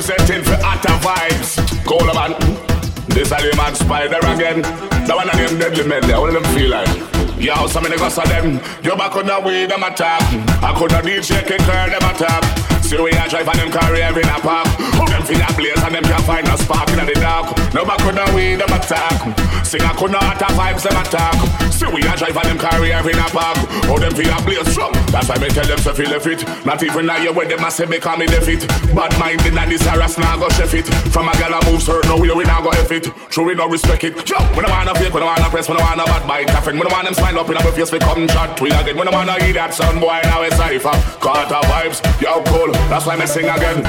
Representing for Hotta Vybz. Coleman. This are the man Spider again. The one of them deadly men. What do them feel like? Yo, some of the guys of them. You back on the way, them attack. I could not DJ Kicker, them attack. See we a drive them carry every in a park. Them feel a blaze and them can't find no spark in the dark. No back on the way them attack. Sing a kuna at vibes them attack. See we a drive and them carry every in a park. Who them feel a blaze strong. That's why me tell them to feel fit. Not even now you where them a say me call me fit. Bad mind in this harass now go chef it. From a gal a move certain no way we now go F it. True we no respect it. Yo, we no wanna fake, we no wanna press, we no wanna bad bite caffeine. We no want them smile up in our face, we come chat we again. We no wanna eat that son boy now it's cipher. Uh, Carter vibes, yo cool. That's why me sing again.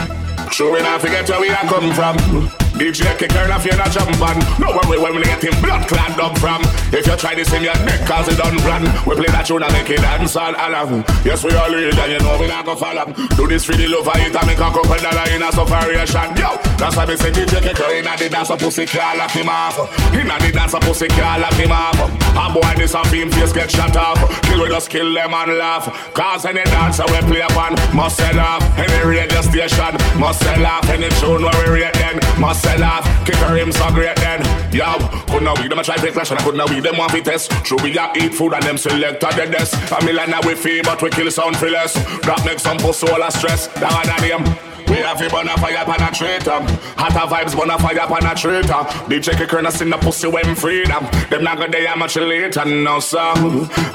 True we not forget where we are come from. DJ kicker off you not jump on No worry when we get him blood clad up from. If you try this in your neck cause it done plan We play that tune and make it dance all along. Yes we all lead and you know we not go follow. Do this for the love of it and make a couple dollar in a separation Yo, that's why they say DJ kicker in a the dance a pussy call lock him off In a the dance a pussy call lock him off A boy this a film face get shut off Kill we just kill them and laugh Cause any dancer we play upon must sell off Any radio station must sell off Any tune where we rate then must sell off. Kick her him so great then. Yo, couldn't we them a try play flash and I couldn't we them want to test. True we a eat food and them select at the desk. A million we fee but we kill sound for less. Makes some pussy all a stress. Down and them. We have a burn a fire penetrator. Hotta Vybz burn a fire penetrator. DJ kicker not in the pussy when freedom. Them not gonna day much later, no sir.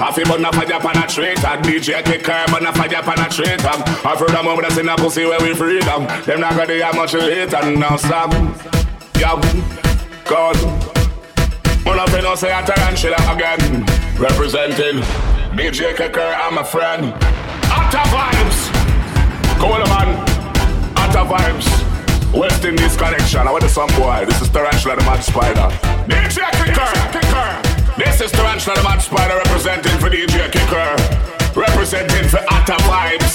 Have a burn a fire penetrator. DJ kicker burn a fire penetrator. I've heard a moment that's in the pussy where we freedom. Them not gonna day much later, no sir. Yo, God. One of you know say a Taranchyla again. Representing DJ Kicker, I'm a friend. Hotta Vybz. Go on, man. Vibes. West Indies connection. I want to some boy. This is Taranchyla the Mad Spider. DJ Kicker. This is Taranchyla the Mad Spider representing for DJ Kicker. Representing for Hotta Vybz.